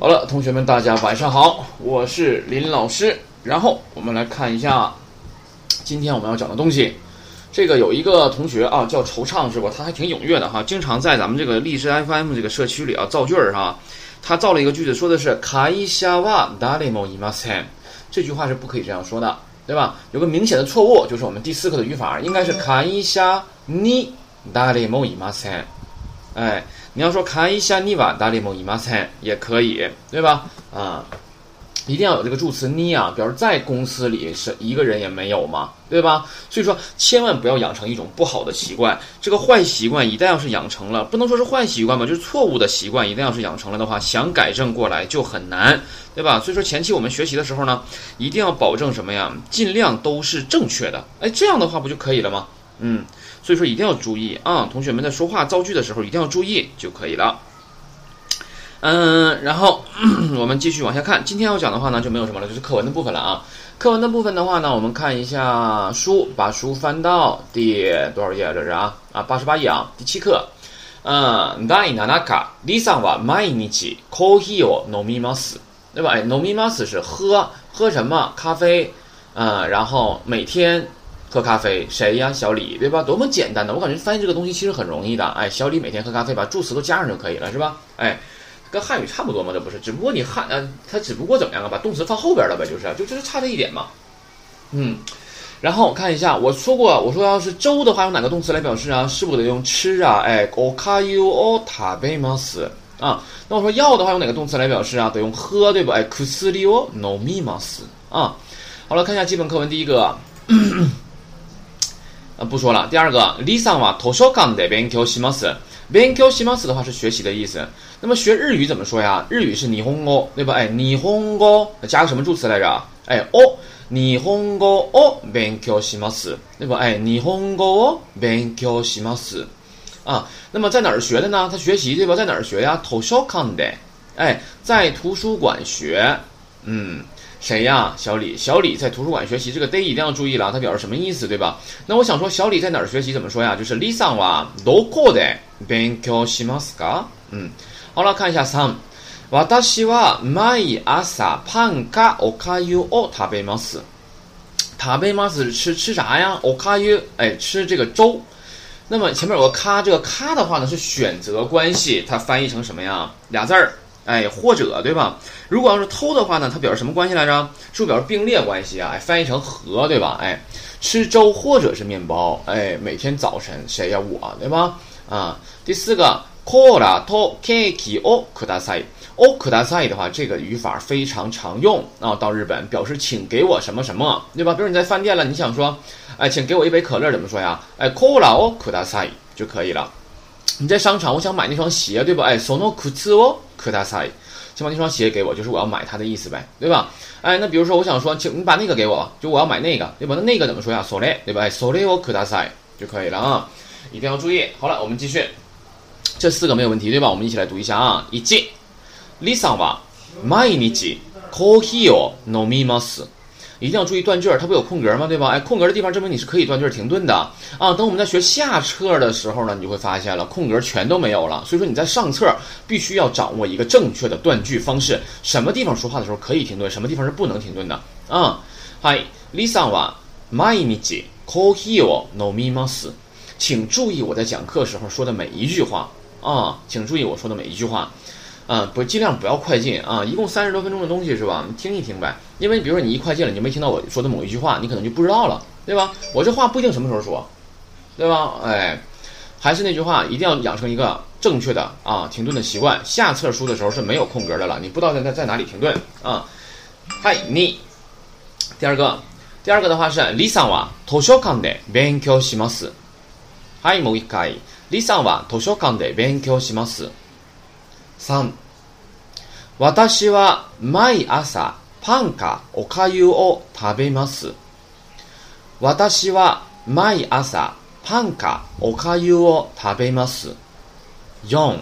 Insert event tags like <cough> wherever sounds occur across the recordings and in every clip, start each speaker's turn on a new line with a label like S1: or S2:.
S1: 好了，同学们，大家晚上好，我是林老师。然后我们来看一下今天我们要讲的东西。这个有一个同学啊，叫惆怅是吧？他还挺踊跃的哈，经常在咱们这个励志 FM 这个社区里啊造句儿哈。他造了一个句子，说的是“卡伊夏瓦达雷莫伊马森”，这句话是不可以这样说的，对吧？有个明显的错误，就是我们第四课的语法应该是“卡伊夏尼达雷莫伊马森”。哎，你要说“看一下你瓦达雷莫伊马森”也可以，对吧？啊。一定要有这个助词你啊，表示在公司里是一个人也没有嘛，对吧？所以说千万不要养成一种不好的习惯。这个坏习惯一旦要是养成了，不能说是坏习惯吧，就是错误的习惯。一旦要是养成了的话，想改正过来就很难，对吧？所以说前期我们学习的时候呢，一定要保证什么呀？尽量都是正确的。哎，这样的话不就可以了吗？嗯，所以说一定要注意啊，同学们在说话造句的时候一定要注意就可以了。嗯，然后<clears throat> 我们继续往下看。今天要讲的话呢，就没有什么了，就是课文的部分了啊。课文的部分的话呢，我们看一下书，把书翻到第多少页？这是啊啊，八十八页啊，第七课。嗯，第七课。李桑は毎日コーヒーを飲みます，对吧？哎，飲みます是喝喝什么？咖啡。嗯，然后每天 喝咖啡，谁呀？小李，对吧？多么简单的，我感觉翻译这个东西其实很容易的。哎，小李每天喝咖啡，把助词都加上就可以了，是吧？哎。跟汉语差不多嘛，这不是？只不过你汉，呃，它只不过怎么样啊？把动词放后边了呗，就是，就就是差这一点嘛。嗯，然后我看一下，我说过，我说要是粥的话，用哪个动词来表示啊？是不是得用吃啊？哎，okayu o tabemas 啊。那我说要的话，用哪个动词来表示啊？得用喝，对不？哎，kusuri o nomimas 啊。好了，看一下基本课文第一个，呃，不说了。第二个，Lisa wa toshokan de benkyou shimasu。benkyou shimasu 的话是学习的意思。那么学日语怎么说呀？日语是霓虹哦，对吧？哎，霓虹哦，加个什么助词来着？哎，哦，霓虹哦哦，勉強します，对吧？哎，霓虹哦，勉強します。啊，那么在哪儿学的呢？他学习对吧？在哪儿学呀？図書館で，哎，在图書馆学。嗯， 谁呀？小李，小李在图书馆学习。这个 day 一定要注意了，它表示什么意思，对吧？那我想说，小李在哪儿学习？怎么说呀？就是リさんはどこで勉強しますか？嗯。好了，看一下三。私は毎朝パンかおかゆを食べます。食べます吃吃啥呀？おかゆ，哎，吃这个粥。那么前面有个か，这个か的话呢是选择关系，它翻译成什么呀？俩字儿， 哎，或者对吧？如果要是偷的话呢，它表示什么关系来着？是不是表示并列关系啊？翻译成和对吧？哎，吃粥或者是面包，哎，每天早晨谁呀、我对吧？啊，第四个。コーラとケーキをください。をください的话，这个语法非常常用。啊，到日本表示请给我什么什么，对吧？比如你在饭店了，你想说，哎，请给我一杯可乐，怎么说呀？哎，コーラをください就可以了。你在商场，我想买那双鞋，对吧？哎，その靴をください，请把那双鞋给我，就是我要买它的意思呗，对吧？哎，那比如说我想说，请你把那个给我，就我要买那个，对吧？那那个怎么说呀？それ，对吧？哎，それをください就可以了啊。一定要注意。好了，我们继续。这四个没有问题，对吧？我们一起来读一下啊。一、リサは毎日コーヒーを飲みます。 一定要注意断句儿，它不有空格吗？对吧？哎，空格的地方证明你是可以断句儿停顿的啊。等我们在学下册的时候呢，你就会发现了空格全都没有了。所以说你在上册必须要掌握一个正确的断句方式，什么地方说话的时候可以停顿，什么地方是不能停顿的啊。はい、リサは毎日コーヒーを飲みます。请注意我在讲课时候说的每一句话。啊，请注意我说的每一句话， 啊，不尽量不要快进啊，一共三十多分钟的东西是吧？你听一听呗，因为比如说你一快进了，你就没听到我说的某一句话，你可能就不知道了，对吧？我这话不一定什么时候说，对吧？哎，还是那句话，一定要养成一个正确的啊停顿的习惯。下册书的时候是没有空格的了，你不知道在在在哪里停顿啊。嗨，你第二个，第二个的话是 Lisa は図書館で勉強します。はい、もう一回。李さんは図書館で勉強します。3、 私は毎朝パンかおかゆを食べます。私は毎朝パンかおかゆを食べます。4、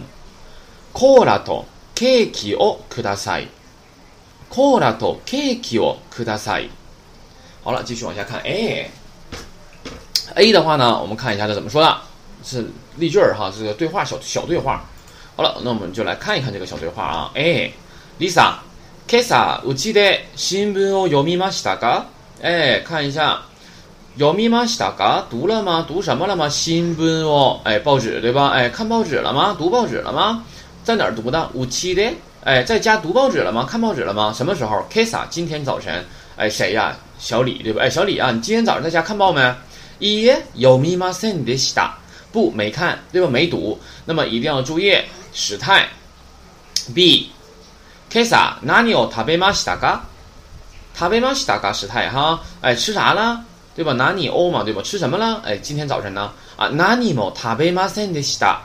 S1: コーラとケーキをください。コーラとケーキをください。好了，继续往下看。A A 的话呢，我们看一下它怎么说的。是例句儿哈，这个对话小小对话。好了，那我们就来看一看这个小对话啊。哎Lisa，今朝うちで新聞を読みましたか？哎，看一下，読みましたか？读了吗？读什么了吗？新聞哦，哎，报纸对吧？哎，看报纸了吗？读报纸了吗？在哪儿读的？うちで，哎，在家读报纸了吗？看报纸了吗？什么时候？今朝，今天早晨。哎，谁呀？小李对吧？哎，小李啊，你今天早上在家看报没？いいえ、読みませんでした。不，没看，对吧？没读。那么一定要注意时态。B。 今朝何を食べましたか？食べましたか时态哈，哎，吃啥了？对吧？何を嘛，对吧？吃什么了？哎，今天早晨呢？啊，何も食べませんでした。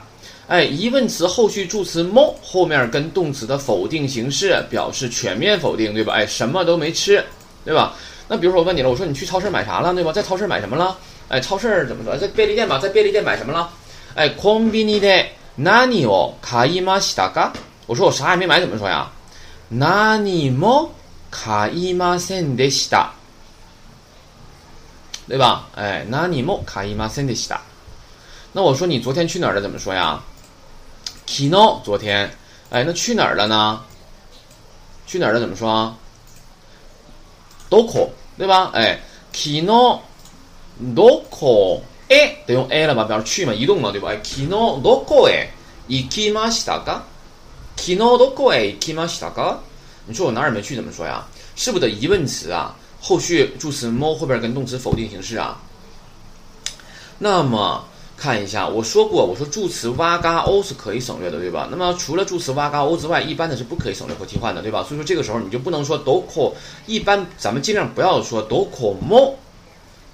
S1: 哎，疑问词后续助词も后面跟动词的否定形式表示全面否定，对吧？哎，什么都没吃，对吧？那比如说我问你了，我说你去超市买啥了，对吧？在超市买什么了？哎，超市怎么说？在便利店吧，在便利店买什么了？哎，コンビニで何を買いましたか？我说我啥也没买，怎么说呀？ 何も買いませんでした，对吧？哎，何も買いませんでした。那我说你昨天去哪儿了？怎么说呀？昨日，昨天。哎，那去哪儿了呢？去哪儿了？怎么说？どこ，对吧？哎，昨日どこへ得用 a 了吧？表示去嘛，移动嘛，对吧？哎，昨日どこへ行きましたか？昨日どこへ行きましたか？你说我哪儿也没去，怎么说呀？是不是的疑问词啊？后续助词 mo 后边跟动词否定形式啊？那么看一下，我说过，我说助词哇嘎欧是可以省略的，对吧？那么除了助词哇嘎欧之外，一般的是不可以省略或替换的，对吧？所以说这个时候你就不能说 doko，一般咱们尽量不要说 doko mo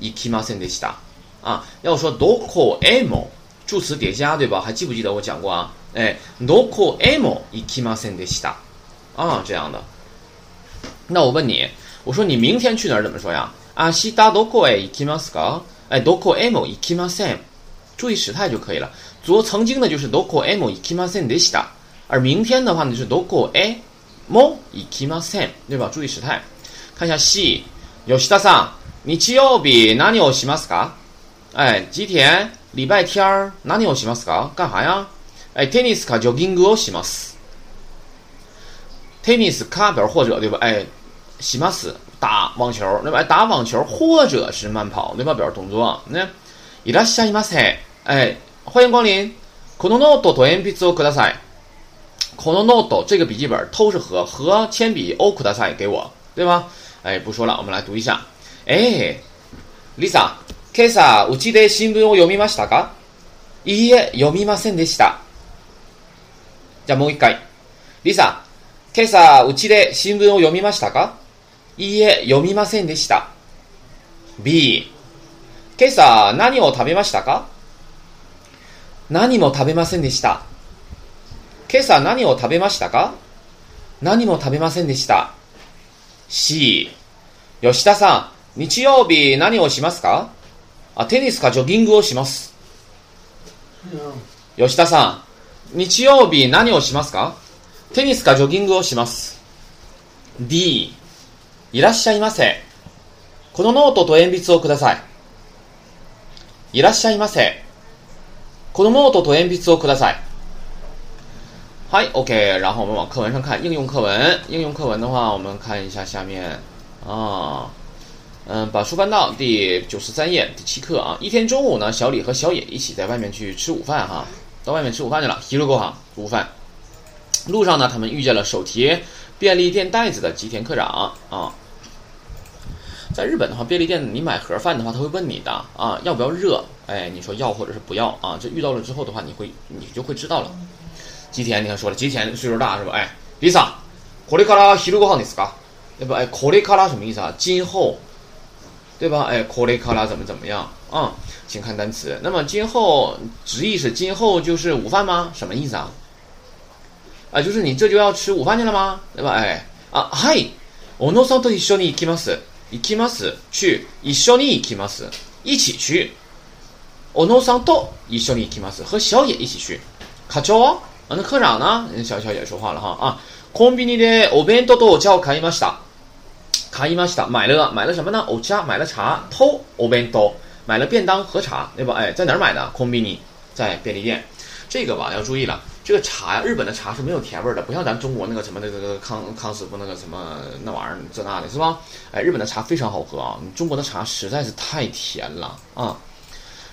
S1: ikimasen de sta，啊，要说 doko emo，助词叠加，对吧？还记不记得我讲过啊？ 哎，doko emo ikimasen de sta。啊，这样的。那我问你，我说你明天去哪儿？怎么说呀？あしだどこへ行きますか？哎，どこへも行きません。注意时态就可以了。昨曾经的就是どこへも行きませんでした，而明天的话呢就是どこへも行きません，对吧？注意时态。看一下 C，吉田さん、日曜日何をしますか？哎，吉田，礼拜天儿何をしますか？干啥呀？ 哎，テニスかジョギングをします。tennis 卡表示或者对吧？哎，西马斯打网球对吧？哎，打网球或者是慢跑对吧？表示动作。那伊拉西马斯哎，欢迎光临。このノートと鉛筆をください。このノート这个笔记本都是和和铅笔をください给我对吧？哎，不说了，我们来读一下。哎，Lisa，今朝うちで新聞を読みましたか？いいえ、読みませんでした。 じゃあもう一回。Lisa。今朝、うちで新聞を読みましたか？いいえ、読みませんでした。B、今朝何を食べましたか？何も食べませんでした。今朝何を食べましたか？何も食べませんでした。C、吉田さん、日曜日何をしますか？あ、テニスかジョギングをします。吉田さん、日曜日何をしますか？テニスかジョギングをします。D、いらっしゃいませ。このノートと鉛筆をください。いらっしゃいませ。このノートと鉛筆をください。はい、OK。然后我们往课文上看，应用课文。应用课文的话，我们看一下下面啊，嗯，把书翻到第九十三页，第七课啊。一天中午呢，小李和小野一起在外面去吃午饭哈，到外面吃午饭去了。昼ご飯，午饭。路上呢，他们遇见了手提便利店袋子的吉田科长啊。在日本的话，便利店你买盒饭的话，他会问你的啊，要不要热？哎，你说要或者是不要啊？这遇到了之后的话，你会你就会知道了。吉田，你看说了，吉田岁数大是吧？哎，Lisa，これから昼ご飯ですか？对吧？哎，これから什么意思啊？今后， 对吧？哎，これから怎么怎么样啊？请看单词。那么今后直译是今后就是午饭吗？什么意思啊？啊，就是你这就要吃午饭去了吗？对吧？哎，啊，嗨，おのさんと一緒に行きます。行きます。去一緒に行きます。一起去。おのさんと一緒に行きます。和小野一起去。課長啊，那科长呢？小小野说话了哈啊。コンビニでお弁当とお茶を買いました。 買いました。买了买了什么呢？お茶买了茶。とお弁当买了便当和茶，对吧？哎，在哪儿买的？コンビニ在便利店。这个吧要注意了。 这个茶呀，日本的茶是没有甜味的，不像咱中国那个什么那个康康师傅那个什么那玩意儿这那的，是吧？哎，日本的茶非常好喝啊，中国的茶实在是太甜了啊。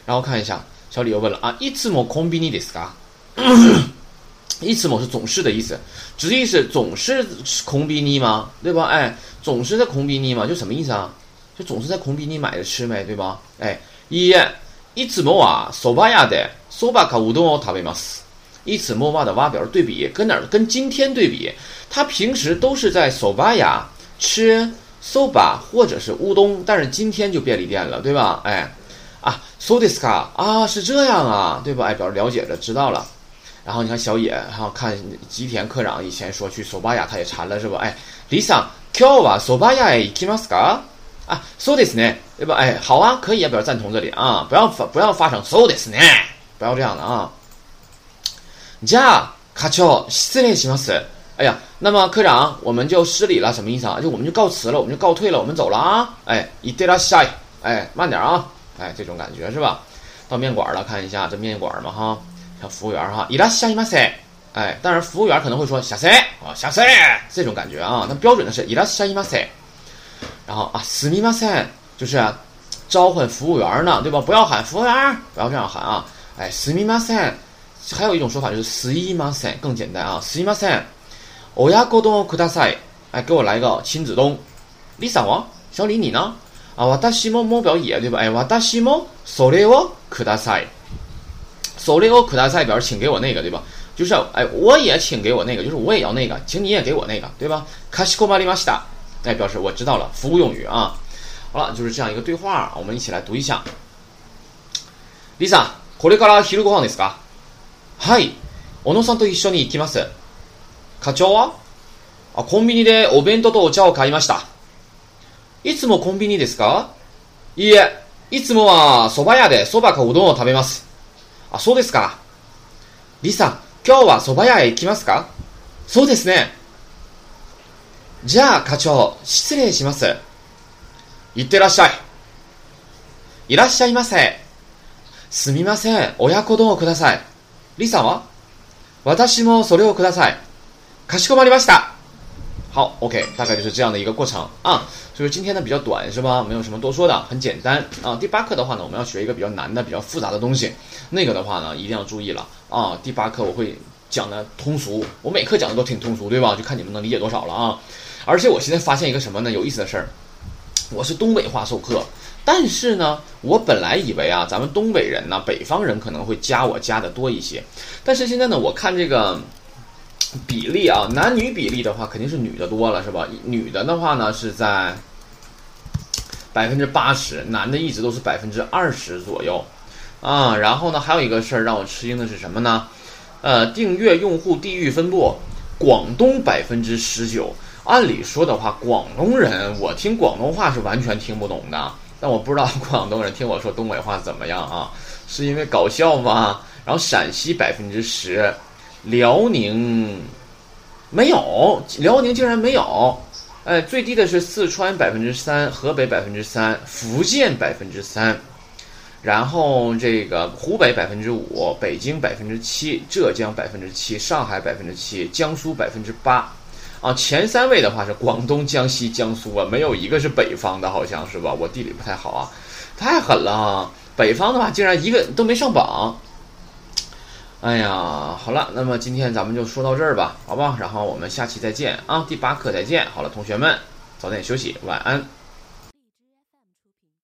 S1: 然后看一下，小李又问了啊，いつもコンビニですか？ <coughs> いつも是总是的意思，直译是总是空比尼吗？对吧？哎，总是在空比尼吗？就什么意思啊？就总是在空比尼买着吃呗，对吧？哎，一いつもはそば屋でそばかうどんを食べます。いつもは的哇表示对比，跟哪儿？跟今天对比。他平时都是在そば屋吃そば或者是乌冬，但是今天就便利店了，对吧？哎，啊，そうですか？啊，是这样啊，对吧？哎，表示了解着，知道了。 然后你看小野，哈，看吉田科长以前说去索巴亚，他也馋了是吧？哎，李桑，今日は索巴亚へ行きますか？啊，そうですね，对吧？哎，好啊，可以啊，表示赞同这里啊，不要发不要发成そうですね，不要这样的啊。じゃあ課長失礼します。哎呀，那么科长，我们就失礼了，什么意思啊？就我们就告辞了，我们就告退了，我们走了啊。哎，いってらっしゃい。哎，慢点啊。哎，这种感觉是吧？到面馆了，看一下这面馆嘛哈。 像服务员哈，伊拉下伊马塞，哎，当然服务员可能会说下塞啊，下塞这种感觉啊，那标准的是伊拉下伊马塞，然后啊，斯密马塞就是召唤服务员呢，对吧？不要喊服务员，不要这样喊啊，哎，斯密马塞，还有一种说法就是斯伊马塞更简单啊，斯伊马塞，欧亚沟东库达塞，哎，给我来个亲子东，Lisa 王，小李你呢？啊，瓦达西莫莫表也对吧？哎，瓦达西莫索雷沃库达塞。索雷欧可大赛表请给我那个，对吧？就是哎，我也请给我那个，就是我也要那个，请你也给我那个，对吧？卡西科马里马西达，哎，表示我知道了，服务用语啊。好了，就是这样一个对话，我们一起来读一下。Lisa，これから昼ご飯ですか？はい、小野さんと一緒に行きます。課長は？あ、コンビニでお弁当とお茶を買いました。いつもコンビニですか？いいえ、いつもは蕎麦屋で蕎麦かうどんを食べます。あ、そうですか。リサ、今日は蕎麦屋へ行きますか？そうですね。じゃあ、課長、失礼します。いってらっしゃい。いらっしゃいませ。すみません、親子丼をください。リサは？私もそれをください。かしこまりました。好，OK，大概就是这样的一个过程啊。所以说今天呢比较短是吧？没有什么多说的，很简单啊。第八课的话呢，我们要学一个比较难的、比较复杂的东西，那个的话呢一定要注意了啊。第八课我会讲的通俗，我每课讲的都挺通俗，对吧？就看你们能理解多少了啊。而且我现在发现一个什么呢？有意思的事儿，我是东北话授课，但是呢，我本来以为啊，咱们东北人呢，北方人可能会加我加的多一些，但是现在呢，我看这个。比例啊，男女比例的话，肯定是女的多了，是吧？女的的话呢，是在百分之八十，男的一直都是百分之二十左右啊。然后呢，还有一个事儿让我吃惊的是什么呢？呃，订阅用户地域分布，广东百分之十九。按理说的话，广东人我听广东话是完全听不懂的，但我不知道广东人听我说东北话怎么样啊？是因为搞笑吗？然后陕西百分之十。辽宁没有，辽宁竟然没有，哎，最低的是四川百分之三，河北百分之三，福建百分之三，然后这个湖北百分之五，北京百分之七，浙江百分之七，上海百分之七，江苏百分之八，啊，前三位的话是广东、江西、江苏啊，没有一个是北方的，好像是吧？我地理不太好啊，太狠了啊！北方的话竟然一个都没上榜。哎呀，好了，那么今天咱们就说到这儿吧，好吧？然后我们下期再见啊，第八课再见。好了，同学们，早点休息，晚安。